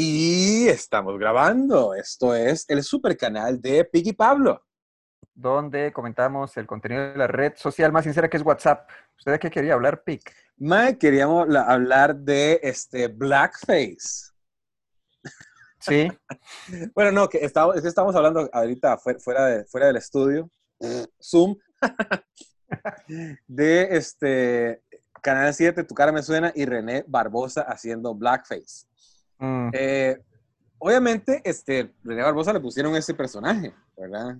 Y estamos grabando. Esto es el super canal de Piggy Pablo. Donde comentamos el contenido de la red social más sincera que es WhatsApp. ¿Usted de qué quería hablar, Pig? Mae, queríamos la- hablar de este Blackface. Sí. Bueno, no, que estamos, es que estamos hablando ahorita fuera, fuera, de- fuera del estudio, Zoom, de este Canal 7, Tu cara me suena, y René Barbosa haciendo Blackface. Mm, Eh, obviamente, este, René Barbosa le pusieron ese personaje, ¿verdad?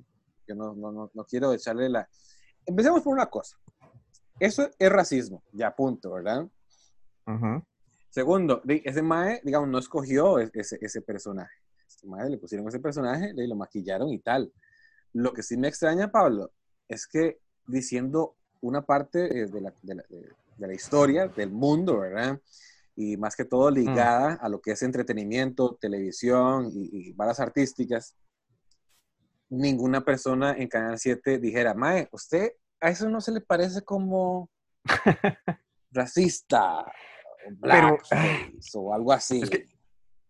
Yo no, no, no, no quiero echarle la... Empecemos por una cosa. Eso es racismo, ya punto, ¿verdad? ujú. Segundo, di- ese mae, digamos, no escogió ese, ese personaje. Ese mae le pusieron ese personaje, le lo maquillaron y tal. Lo que sí me extraña, Pablo, es que diciendo una parte eh, de la, de la- de la historia, del mundo, ¿verdad? Y más que todo ligada a lo que es entretenimiento, televisión y, y varas artísticas, ninguna persona en Canal 7 dijera, Mae, ¿usted a eso no se le parece como racista? o blackface, o algo así. Es que-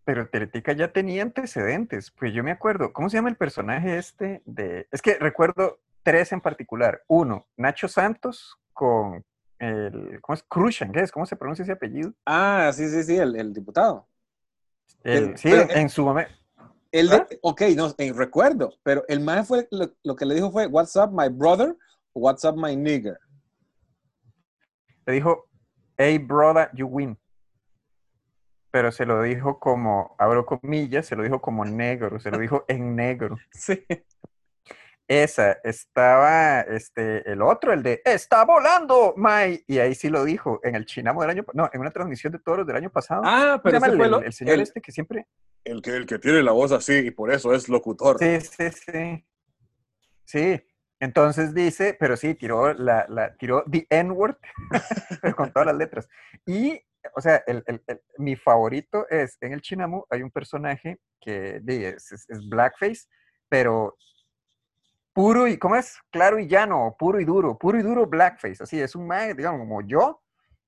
Pero Teletica ya tenía antecedentes. Pues yo me acuerdo, ¿cómo se llama el personaje este de... Es que recuerdo tres en particular. Uno, Nacho Santos con el... ¿Cómo es? Cruzan, ¿qué es? ¿Cómo se pronuncia ese apellido? Ah, sí, sí, sí, el, el diputado. El- sí, pero- en su momento. El de- ¿Ah? ok, no, eh, recuerdo, pero el man fue, lo, lo que le dijo fue, what's up my brother, what's up my nigger. Le dijo, hey brother, you win. Pero se lo dijo como, abro comillas, se lo dijo como negro, se lo dijo en negro. Sí. Esa, estaba este, el otro, el de ¡Está volando, Mai! Y ahí sí lo dijo, en el Chinamo del año, no, en una transmisión de toros del año pasado. Ah, ¿Cómo se pero ese el, fue el- señor el- este que siempre... el que, el que tiene la voz así y por eso es locutor. Sí, sí, sí. Sí, entonces dice, pero sí, tiró la, la tiró the N-word, pero con todas las letras. Y, o sea, el, el- el- mi favorito es, en el Chinamu hay un personaje que es- es blackface, pero puro y, ¿cómo es? Claro y llano, puro y duro, puro y duro blackface, así, es un man, digamos, como yo,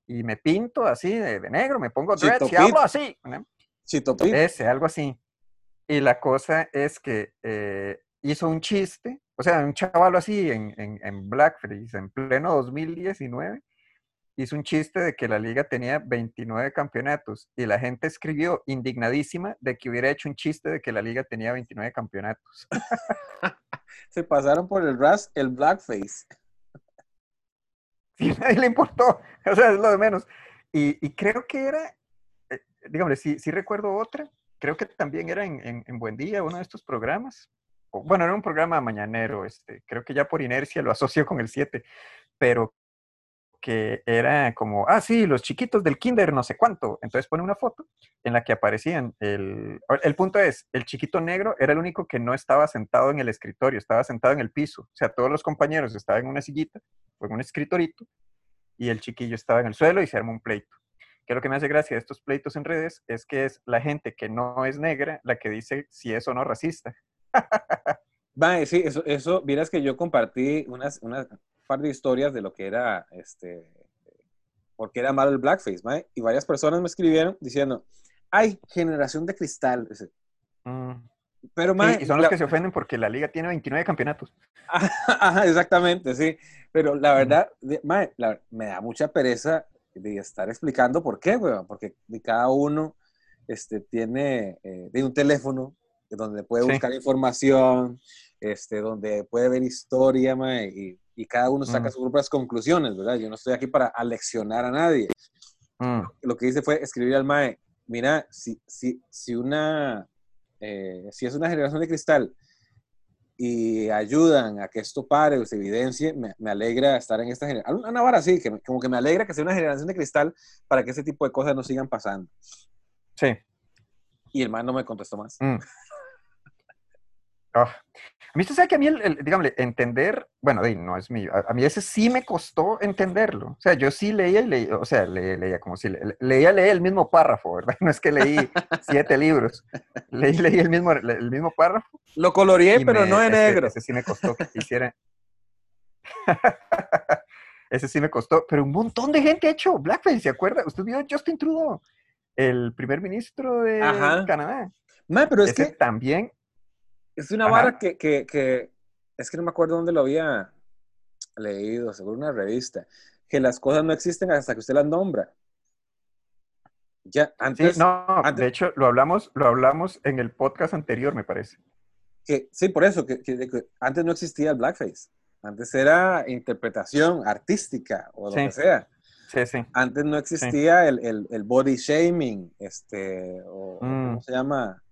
y me pinto así de, de negro, me pongo Chito dreads y Pit. hablo así, ¿no? Chito. Ese, algo así. Y la cosa es que eh, hizo un chiste, o sea, un chaval así en, en, en Blackface, en pleno 2019, hizo un chiste de que la liga tenía 29 campeonatos y la gente escribió indignadísima de que hubiera hecho un chiste de que la liga tenía 29 campeonatos. Se pasaron por el ras, el blackface. A nadie le importó, o sea, es lo de menos. Y, y creo que era, eh, dígame, sí, sí recuerdo otra, creo que también era en, en, en Buen Día, uno de estos programas. Bueno, era un programa mañanero, este, creo que ya por inercia lo asocio con el 7, pero que era como, ah, sí, los chiquitos del kinder, no sé cuánto. Entonces pone una foto en la que aparecían. El, el punto es, el chiquito negro era el único que no estaba sentado en el escritorio, estaba sentado en el piso. O sea, todos los compañeros estaban en una sillita en un escritorito y el chiquillo estaba en el suelo y se arma un pleito. Que lo que me hace gracia de estos pleitos en redes es que es la gente que no es negra la que dice si es o no racista. Mae, sí, eso, eso, vieras que yo compartí unas, unas par de historias de lo que era, este, porque era malo el blackface, mae, y varias personas me escribieron diciendo, ay, generación de cristal. Mm. Pero, Sí, mae, y son los la- que se ofenden porque la liga tiene 29 campeonatos. Ajá, exactamente, sí. Pero la verdad, mae, la- me da mucha pereza de estar explicando por qué, weón. Porque cada uno este, tiene eh, de un teléfono donde puede Sí. buscar información, este, donde puede ver historia, mae, y, y cada uno saca Mm. sus propias conclusiones, ¿verdad? Yo no estoy aquí para aleccionar a nadie. Mm. Lo que hice fue escribir al MAE, mira, si, si, si una, eh, si es una generación de cristal y ayudan a que esto pare o se evidencie, me, me alegra estar en esta generación. Una vara que me- como que me alegra que sea una generación de cristal para que ese tipo de cosas no sigan pasando. Sí. Y el man no me contestó más. Mm. Ah. A mí usted sabe que a mí, el, el, dígame, entender, bueno, no es mío, a, a mí ese sí me costó entenderlo. O sea, yo sí leía y leía, o sea, le- leía como si, le- leía, leía el mismo párrafo, ¿verdad? No es que leí siete libros, leí, leí el mismo, el mismo párrafo. Lo coloreé, pero me- no en negro. Ese sí me costó que hiciera. ese sí me costó, pero un montón de gente ha hecho blackface, ¿se acuerda? Usted vio Justin Trudeau. el primer ministro de Ajá. Canadá. Mae, pero es Ese que también, es una Ajá. vara que, que, que- es que no me acuerdo dónde lo había leído, seguro una revista, que las cosas no existen hasta que usted las nombra. Ya, sí, antes, no, antes- de hecho lo hablamos, lo hablamos en el podcast anterior, me parece. que, sí, por eso, que, que- que antes no existía el blackface. Antes era interpretación artística o lo Sí. que sea. Sí, sí. Antes no existía el, el- el body shaming, este, o o Mm. ¿cómo se llama?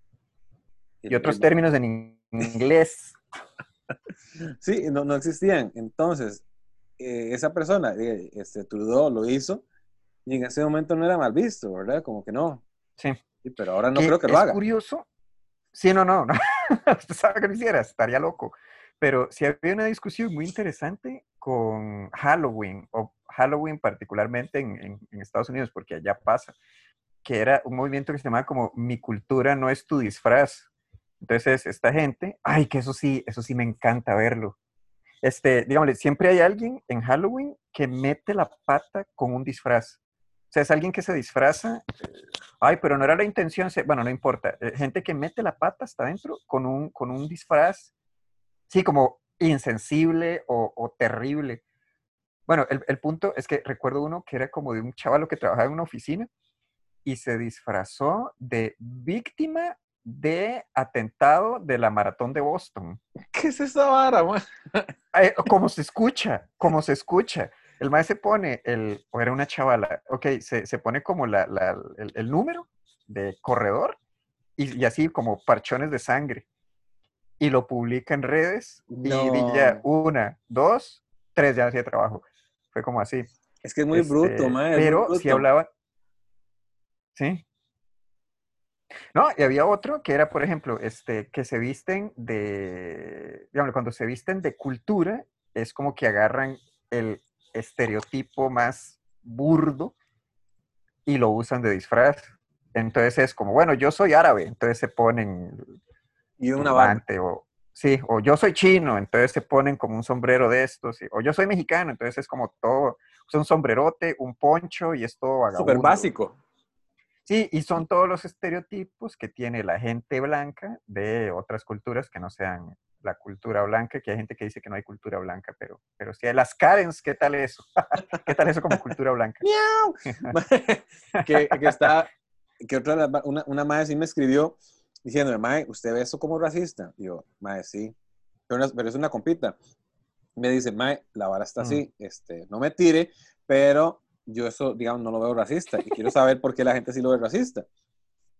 Y otros términos en in- inglés. Sí, no, no existían. Entonces, eh, esa persona, eh, este Trudeau, lo hizo y en ese momento no era mal visto, ¿verdad? Como que no. Sí. Sí, pero ahora no creo que lo es haga. curioso. Sí, no, no, no. Usted sabe que lo hiciera, estaría loco. Pero sí había una discusión muy interesante con Halloween, o Halloween particularmente en, en- en Estados Unidos, porque allá pasa, que era un movimiento que se llamaba como Mi cultura no es tu disfraz. Entonces, esta gente, ay, que eso sí, eso sí me encanta verlo. Este, digámosle, siempre hay alguien en Halloween que mete la pata con un disfraz. O sea, es alguien que se disfraza Ay, pero no era la intención. Bueno, no importa. eh, Gente que mete la pata hasta adentro con un, con un disfraz, sí, como insensible o, o terrible. Bueno, el, el punto es que recuerdo uno que era como de un chavalo que trabajaba en una oficina y se disfrazó de víctima de atentado de la maratón de Boston. ¿Qué es esa vara, man? Como se escucha, como se escucha. El maestro se pone, el, o era una chavala, ok, se, se pone como la, la- el, el número de corredor y, y así como parchones de sangre. Y lo publica en redes y di ya No. una, dos, tres, ya hacía trabajo. Fue como así. Es que es muy Este, bruto, man. Pero si bruto. hablaba. Sí. No, y había otro que era, por ejemplo, este, que se visten de, digamos, cuando se visten de cultura, es como que agarran el estereotipo más burdo y lo usan de disfraz. Entonces es como, bueno, yo soy árabe, entonces se ponen Y una turbante, o sí, o yo soy chino, entonces se ponen como un sombrero de estos, y- o yo soy mexicano, entonces es como todo, es un sombrerote, un poncho y es todo Súper básico. Sí, y son todos los estereotipos que tiene la gente blanca de otras culturas que no sean la cultura blanca, que hay gente que dice que no hay cultura blanca, pero, pero sí hay las Karens, ¿qué tal eso? ¿Qué tal eso como cultura blanca? que, que está, que otra, una, una madre sí me escribió diciendo, mae, ¿usted ve eso como racista? Y yo, mae, sí, pero, no- pero es una compita. Me dice, mae, la vara está así, este, no me tire, pero yo eso, digamos, no lo veo racista y quiero saber por qué la gente sí lo ve racista.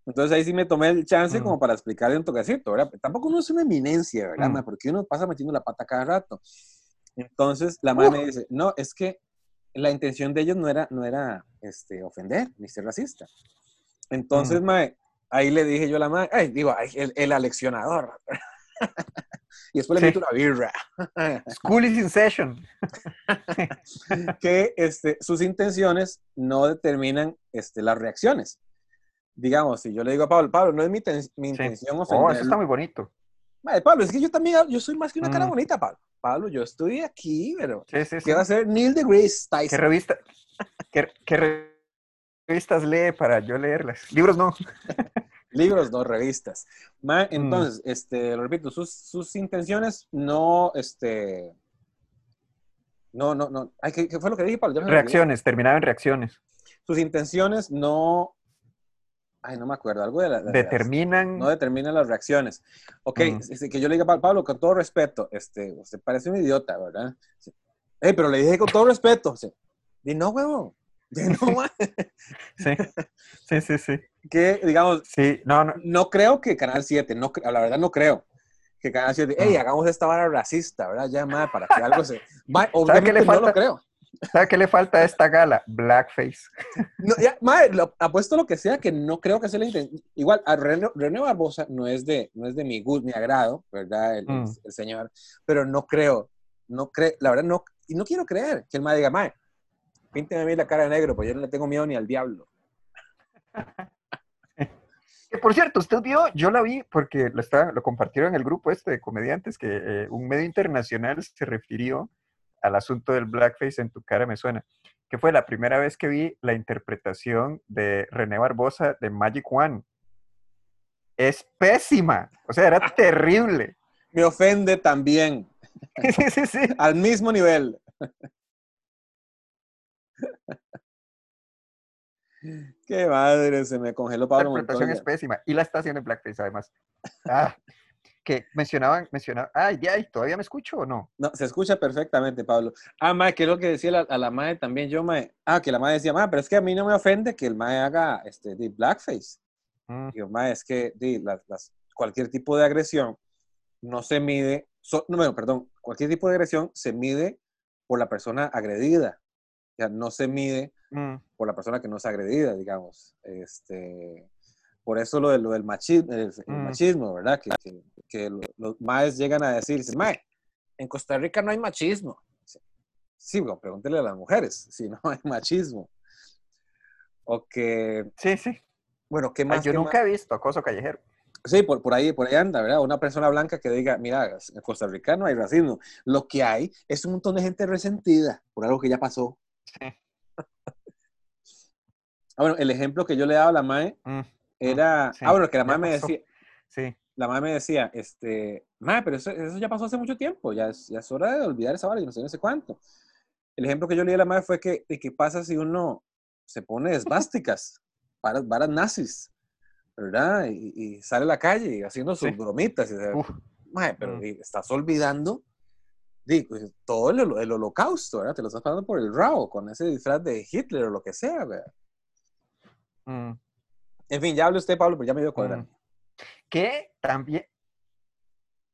Entonces ahí sí me tomé el chance como para explicarle un toquecito, ¿verdad? Tampoco uno es una eminencia, ¿verdad? Mae? Porque uno pasa metiendo la pata cada rato. Entonces la madre me dice, no, es que la intención de ellos no era, no era este, ofender ni ser racista. Entonces, mae, ahí le dije yo a la madre, ay, digo, ay, el, el aleccionador. y después le Sí. meto una birra. School is in session. que este, sus intenciones no determinan este, las reacciones. Digamos, si yo le digo a Pablo, Pablo, no es mi, mi Sí. intención Oh, ofenderlo. eso está muy bonito. Mae, Pablo, es que yo también, yo soy más que una cara Mm. bonita, Pablo. Pablo, yo estoy aquí, pero Sí, sí, sí. ¿qué va a hacer Neil deGrasse ¿Qué Tyson? revista? ¿Qué, qué re- revistas lee para yo leerlas? Libros no. Libros, no revistas. Ma, Mm. entonces, este, lo repito, sus, sus intenciones no, este, no, no, no. Ay, ¿qué, qué fue lo que dije, Pablo? Reacciones, terminaba en reacciones. Sus intenciones no, ay, no me acuerdo, algo de la... de las- Determinan. no determinan las reacciones. Ok, Mm. este, que yo le diga, "Pa- Pablo, con todo respeto, este, usted parece un idiota, ¿verdad? Sí. "Ey, pero le dije con todo respeto. Sí. Y no, huevo. No. Sí, sí, sí, sí. que, digamos, Sí, no, no. no creo que Canal 7, no, la verdad no creo que Canal 7, hey, Mm. hagamos esta vara racista, ¿verdad? Ya, madre, para que algo se... Ma, qué obviamente le no lo falta? creo. ¿Sabe qué le falta a esta gala? Blackface. No, ya, madre, lo- apuesto lo que sea, que no creo que sea la intención. Igual, a René, René Barbosa no es de, no es de mi gusto, mi agrado, ¿verdad? El, el- Mm. el señor, pero no creo, no creo, la verdad no, y no quiero creer que el madre diga, madre, pínteme a mí la cara de negro, pues yo no le tengo miedo ni al diablo. Que, por cierto, usted vio, yo la vi porque lo, está, lo compartieron en el grupo este de comediantes, que eh, un medio internacional se refirió al asunto del blackface en tu cara me suena, que fue la primera vez que vi la interpretación de René Barbosa de Magic One. Es pésima, o sea, era terrible. Me ofende también. Sí, sí, sí. Al mismo nivel. Qué madre, se me congeló La Pablo interpretación es pésima. Y la estación de blackface, además. Ah, que mencionaban, mencionaban, ay, ya, ¿y ¿todavía me escucho o no? No, se escucha perfectamente, Pablo. Ah, mae, que es lo que decía la- a la madre también yo, mae. Ah, que la madre decía, mae, pero es que a mí no me ofende que el mae haga este, de blackface. Mm, Digo, mae, es que di, las- las- cualquier tipo de agresión no se mide, so- no, bueno, perdón, cualquier tipo de agresión se mide por la persona agredida. O sea, no se mide mm, por la persona que no es agredida, digamos. Este, por eso lo, de, lo del machismo, el, el Mm. machismo, ¿verdad? Que, que- que lo- los maes llegan a decir, mae, en Costa Rica no hay machismo. Sí, bueno, pregúntele a las mujeres si no hay machismo. O que, Sí, sí. bueno, ¿qué Ay, más? yo qué nunca más? he visto acoso callejero. Sí, por, por ahí, por ahí anda, ¿verdad? Una persona blanca que diga, mira, en Costa Rica no hay racismo. Lo que hay es un montón de gente resentida por algo que ya pasó. Sí. Ah, bueno, el ejemplo que yo le daba a la MAE Mm, era, sí, ah, bueno, que la MAE me decía, sí. la MAE me decía, este, MAE, pero eso, eso ya pasó hace mucho tiempo, ya es, ya es hora de olvidar esa vara y no sé, no sé cuánto. El ejemplo que yo le di a la MAE fue que, qué pasa si uno se pone esvásticas, varas, varas nazis, ¿verdad? Y, y sale a la calle haciendo sus Sí. bromitas. Y, dice, Uf, Mae, pero Mm. estás olvidando todo el, el holocausto, ¿verdad? Te lo estás pasando por el rabo con ese disfraz de Hitler o lo que sea, ¿verdad? mm, En fin, ya hable usted, Pablo, pero ya me dio cuadra. mm. Que también.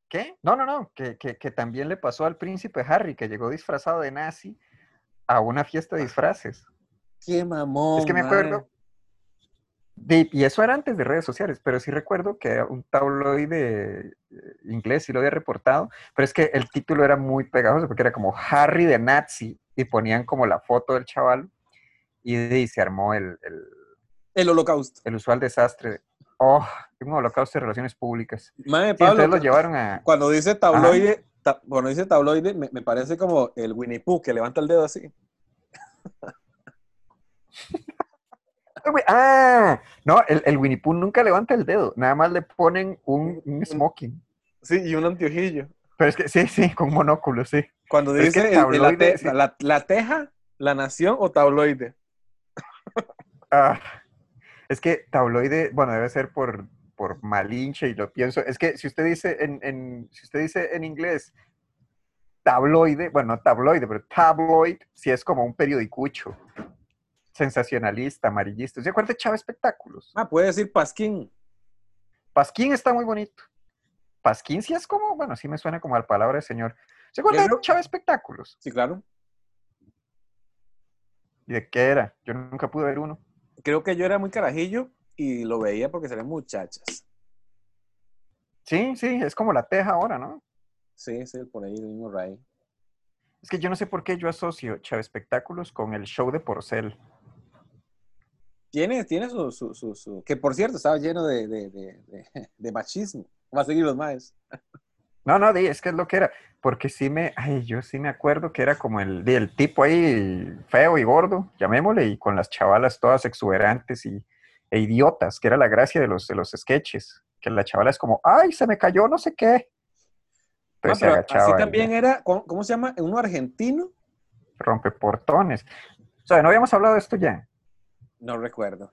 ¿Qué? No, no, no. Que, que, que también le pasó al príncipe Harry, que llegó disfrazado de nazi a una fiesta de disfraces. Qué mamón. Es que me acuerdo. De- y eso era antes de redes sociales, pero sí recuerdo que un tabloide eh, inglés sí lo había reportado, pero es que el título era muy pegajoso porque era como Harry de Nazi y ponían como la foto del chaval y, se armó el, el, El holocausto. el usual desastre. de, Oh, un holocausto de relaciones públicas. Mae, Sí, Pablo, entonces lo llevaron a... cuando dice tabloide, ta- cuando dice tabloide, me, me parece como el Winnie Pooh que levanta el dedo así. Ah, no, el, el Winnie Pooh nunca levanta el dedo, nada más le ponen un, un smoking. Sí, y un anteojillo. Pero es que sí, sí, con monóculo, sí. Cuando es dice que la, tabloide, te- sí. la- la teja, la nación o tabloide. Ah, es que tabloide, bueno, debe ser por, por malinche y lo pienso. Es que si usted dice en, en- si usted dice en inglés tabloide, bueno, no tabloide, pero tabloid, sí es como un periodicucho. Sensacionalista, amarillista. ¿Se acuerda de Chava Espectáculos? Ah, puede decir pasquín. Pasquín está muy bonito. Pasquín sí es como, bueno, sí me suena como a la palabra del señor. ¿Se acuerda de Chava Espectáculos? Sí, claro. ¿Y de qué era? Yo nunca pude ver uno. Creo que yo era muy carajillo y lo veía porque salían muchachas. Sí, sí, es como la teja ahora, ¿no? Sí, sí, por ahí el mismo Ray. Es que yo no sé por qué yo asocio Chava Espectáculos con el show de Porcel. Tiene, tiene su, su, su, su- Que por cierto, estaba lleno de, de, de, machismo. Va a seguir los maes. No, no, di, es que es lo que era. Porque sí me, ay, yo sí me acuerdo que era como el, el tipo ahí feo y gordo, llamémosle, y con las chavalas todas exuberantes y, e idiotas, que era la gracia de los, de los sketches. Que la chavala es como, ay, se me cayó no sé qué. Se agachaba así y también era, ¿cómo, cómo se llama? Uno argentino. rompe portones. O sea, ¿no habíamos hablado de esto ya? No recuerdo.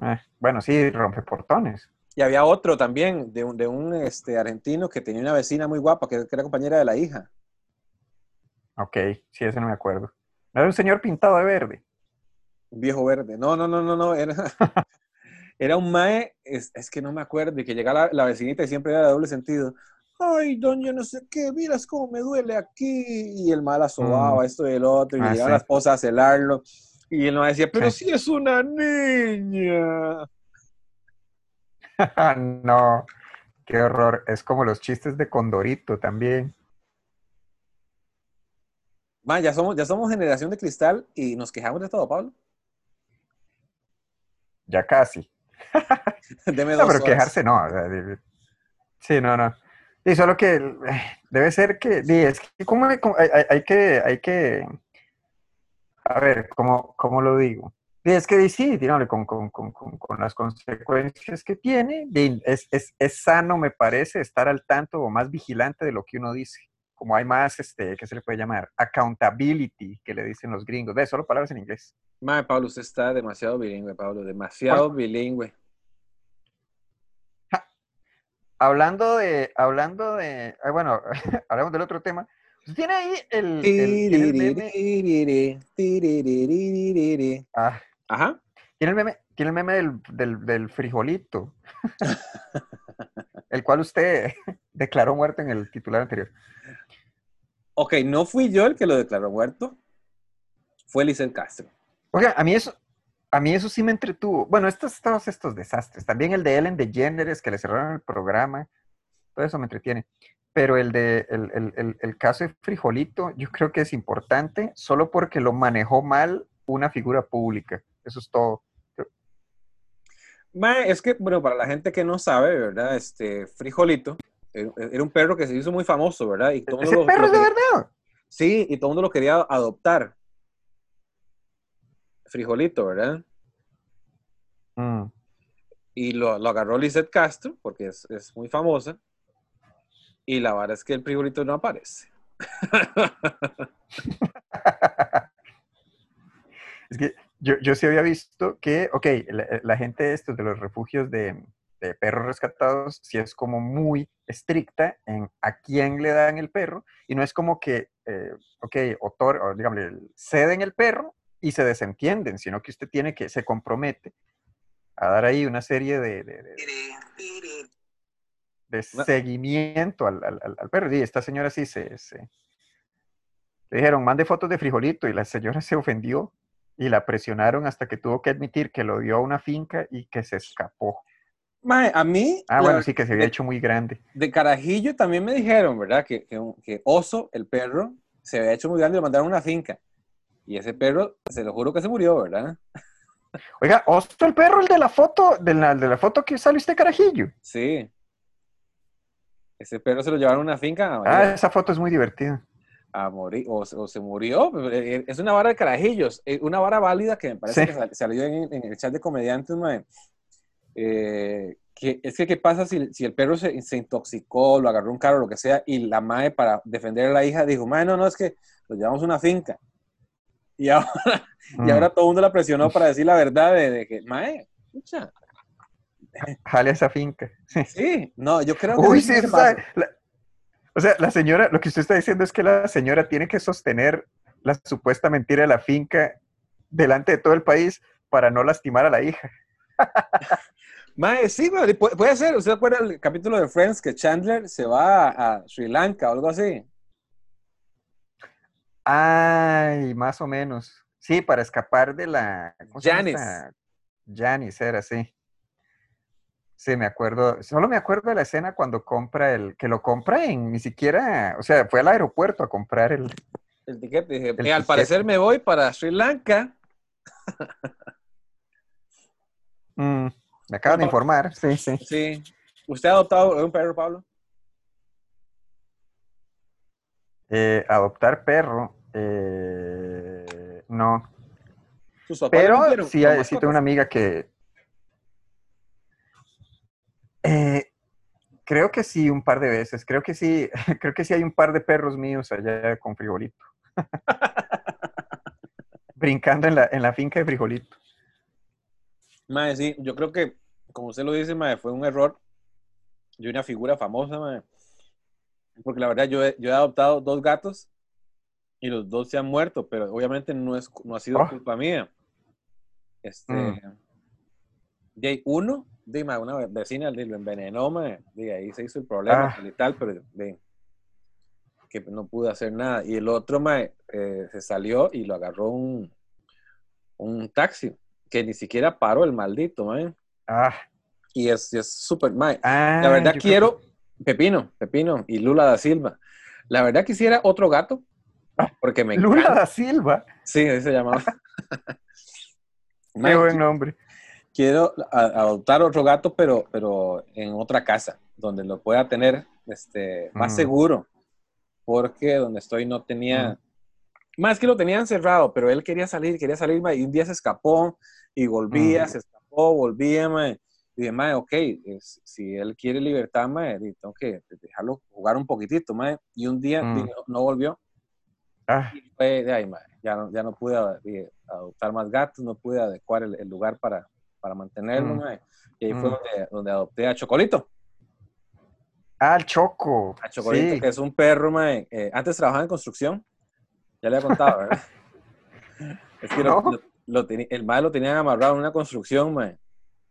Eh, bueno, sí, rompe portones. Y había otro también, de un, de un este, argentino que tenía una vecina muy guapa, que, que era compañera de la hija. Ok, sí, ese no me acuerdo. ¿No era un señor pintado de verde? Un viejo verde. No, no, no, no, no. Era, era un mae, es, es que no me acuerdo, y que llegaba la, la vecinita y siempre era de doble sentido. Ay, doña, no sé qué, miras cómo me duele aquí. Y el mal asobaba esto y el otro, y Ah, llegaba sí. la esposa a celarlo. Y él no decía, pero Sí. si es una niña. no, qué horror. Es como los chistes de Condorito también. Ma, ya somos, ya somos generación de cristal y nos quejamos de todo, Pablo. Ya casi. Deme No, dos pero horas. quejarse no. o sea, sí, no, no. Y solo que eh, debe ser que, es que ¿cómo le- cómo- hay, hay- hay que, hay que, a ver, ¿cómo, cómo lo digo? Di, es que dígame, con, con, con, con, las consecuencias que tiene, es, es, es sano, me parece, estar al tanto o más vigilante de lo que uno dice. Como hay más, este, ¿qué se le puede llamar? Accountability, que le dicen los gringos. Ve, solo palabras en inglés. Mae, Pablo, usted está demasiado bilingüe, Pablo, demasiado bilingüe. Hablando de, hablando de, ah, bueno, hablamos del otro tema. Tiene ahí el, el- tiene el meme, ah, Ajá. tiene el meme, tiene el meme del, del, del frijolito, el cual usted declaró muerto en el titular anterior. Ok, no fui yo el que lo declaró muerto. Fue Lisel Castro. Oiga, a mí eso, a mí eso sí me entretuvo. Bueno, estos, todos estos desastres. También el de Ellen DeGeneres, que le cerraron el programa. Todo eso me entretiene. Pero el de el, el- el- el caso de Frijolito, yo creo que es importante solo porque lo manejó mal una figura pública. Eso es todo. Mae, es que, bueno, para la gente que no sabe, ¿verdad? Este, Frijolito era era un perro que se hizo muy famoso, ¿verdad? Y todo Ese lo- perro lo de verdad. Sí, y todo el mundo lo quería adoptar. Frijolito, ¿verdad? Mm. Y lo, lo agarró Lizeth Castro, porque es, es muy famosa. Y la verdad es que el frijolito no aparece. Es que yo, yo sí había visto que, ok, la, la gente de estos de los refugios de, de perros rescatados sí es como muy estricta en a quién le dan el perro y no es como que, eh, ok, otor, o digamos, ceden el perro y se desentienden, sino que usted tiene que, se compromete a dar ahí una serie de, de- de- de No. seguimiento al, al- perro. Y esta señora sí se, se- le dijeron, mande fotos de frijolito y la señora se ofendió y la presionaron hasta que tuvo que admitir que lo dio a una finca y que se escapó. Mae, a mí, Ah, la- bueno, sí, que se había de, hecho muy grande. de carajillo también me dijeron, ¿verdad? Que, que, Oso, el perro, se había hecho muy grande y lo mandaron a una finca. Y ese perro, se lo juro que se murió, ¿verdad? Oiga, Osto el perro, el de la foto, de la, de la foto que sale usted carajillo. Sí. Ese perro se lo llevaron a una finca a, Ah, esa foto es muy divertida. a morir, o, o se murió. Eh, Es una vara de carajillos, eh, una vara válida que me parece Sí. que sal- salió en, en el chat de comediantes, mae. Eh, que, es que, ¿qué pasa si, si el perro se, se intoxicó, lo agarró un carro, lo que sea, y la madre, para defender a la hija, dijo, mae, no, no, es que lo llevamos a una finca. Y ahora, y Mm. ahora todo el mundo la presionó para decir la verdad de, de que, mae, escucha, Jale a esa finca. Sí. no, yo creo que... Uy, sí, se o sea, la- o sea, la señora, lo que usted está diciendo es que la señora tiene que sostener la supuesta mentira de la finca delante de todo el país para no lastimar a la hija. Mae, sí, mae, puede ser. ¿Usted acuerda el capítulo de Friends que Chandler se va a, a Sri Lanka o algo así? Ay, más o menos. Sí, para escapar de la... ¿cómo se llama Janice. Janice era, sí. Sí, me acuerdo. Solo me acuerdo de la escena cuando compra el... Que lo compra en ni siquiera... O sea, fue al aeropuerto a comprar el... El ticket. Dije, El "Eh, al parecer me voy para Sri Lanka. Mm, me acaban de informar. Sí, sí. Sí. ¿Usted ha adoptado un perro, Pablo? Eh, adoptar perro. eh, no. ¿Sus papás le Pero sí, hay- sí tengo una amiga que... eh, creo que sí, un par de veces. Creo que sí, creo que sí hay un par de perros míos allá con frijolito. Brincando en la, en la finca de frijolito. Mae, sí, yo creo que, como usted lo dice, mae, fue un error de una figura famosa, mae. Porque la verdad, yo he, yo he adoptado dos gatos y los dos se han muerto, pero obviamente no, es, no ha sido Oh. culpa mía. Este, Mm. de uno, de, mae, una vecina lo envenenó, mae, de ahí se hizo el problema Ah. y tal, pero de, que no pude hacer nada. Y el otro, mae, eh, se salió y lo agarró un, un taxi, que ni siquiera paró el maldito. Ah, Y es es súper, mae. ah, La verdad creo quiero, Pepino, Pepino y Lula da Silva. La verdad quisiera otro gato, porque me Lula encanta. da Silva. Sí, así se llamaba. Qué buen nombre. Quiero adoptar otro gato, pero, pero en otra casa, donde lo pueda tener este, más Mm. seguro, porque donde estoy no tenía, Mm. más que lo tenían cerrado, pero él quería salir, quería salir, y un día se escapó y volvía, Mm. se escapó, volvía, mae, y dije, mae, ok, es- si él quiere libertad, di- tengo que dejarlo jugar un poquitito, mae, y un día Mm. di, no, no volvió, Ah, y fue ya no, ya no pude di, adoptar más gatos, no pude adecuar el, el lugar para, para mantenerlo, Mm. mae, y ahí fue Mm. donde, donde adopté a Chocolito. ah, el Choco. A Chocolito, Sí. que es un perro, mae. eh, antes trabajaba en construcción. Ya le había contado, ¿verdad? es que lo- No. lo- lo teni- el mae lo tenían amarrado en una construcción, mae,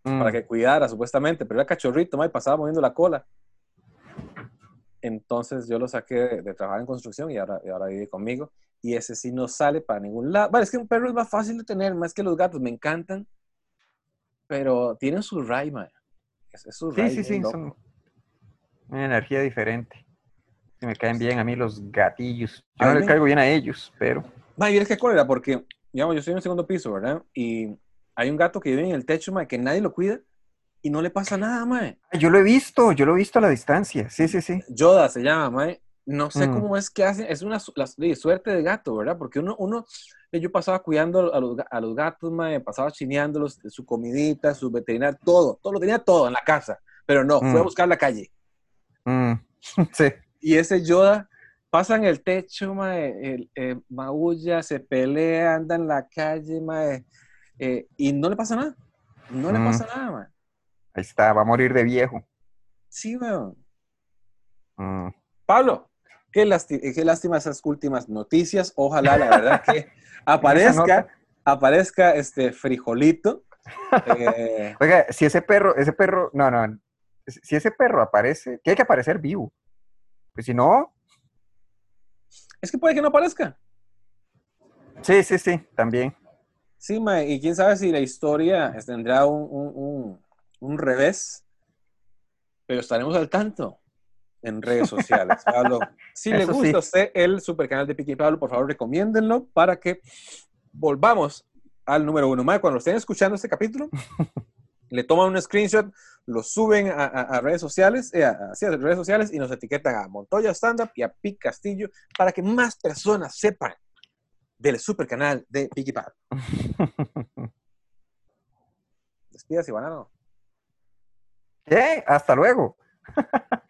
Mm. para que cuidara, supuestamente, pero era cachorrito, mae, pasaba moviendo la cola. Entonces yo lo saqué de, de trabajar en construcción y ahora, y ahora vive conmigo. Y ese sí no sale para ningún lado. Vale, es que un perro es más fácil de tener, más que los gatos. Me encantan, pero tienen su ray. Es, es su Sí, ray sí, sí, son una energía diferente. Sí, me caen bien a mí los gatillos. Yo A no les caigo bien a ellos, pero... Mae, ¿vieres qué cólera? Porque, digamos, yo estoy en el segundo piso, ¿verdad? Y hay un gato que vive en el techo, mae, que nadie lo cuida y no le pasa nada, mae. Yo lo he visto, yo lo he visto a la distancia. Sí, sí, sí. Yoda se llama, mae. No sé Mm. cómo es que hacen, es una la, suerte de gato, ¿verdad? Porque uno, uno, eh, yo pasaba cuidando a los, a los gatos, mae, pasaba chineándolos, su comidita, su veterinario, todo, todo lo tenía todo en la casa, pero no, fue a Mm. buscar la calle. Mm, Sí. Y ese Yoda pasa en el techo, mae, el, eh, maulla, se pelea, anda en la calle, mae, eh, y no le pasa nada. No le Mm. pasa nada, mae. Ahí está, va a morir de viejo. Sí, weón. Mm. Pablo, qué, eh, qué lástima esas últimas noticias. Ojalá, la verdad, que aparezca, aparezca este frijolito. Eh, Oiga, si ese perro, ese perro, no, no, si ese perro aparece, tiene que aparecer vivo. Pues si no, es que puede que no aparezca. sí, sí, sí, también. Sí, mae, y quién sabe si la historia tendrá un, un- un- un revés, pero estaremos al tanto en redes sociales. Pablo, si le gusta sí. a usted el super canal de Piqui Pablo, por favor, recomiéndenlo para que volvamos al número uno. Mae, cuando estén escuchando este capítulo, le toman un screenshot, lo suben a, a- a redes sociales, eh, a, sí, a redes sociales y nos etiquetan a Montoya Stand Up y a Pic Castillo para que más personas sepan del super canal de Piqui Pablo. Despídase, banano. ¿Qué? Hasta luego.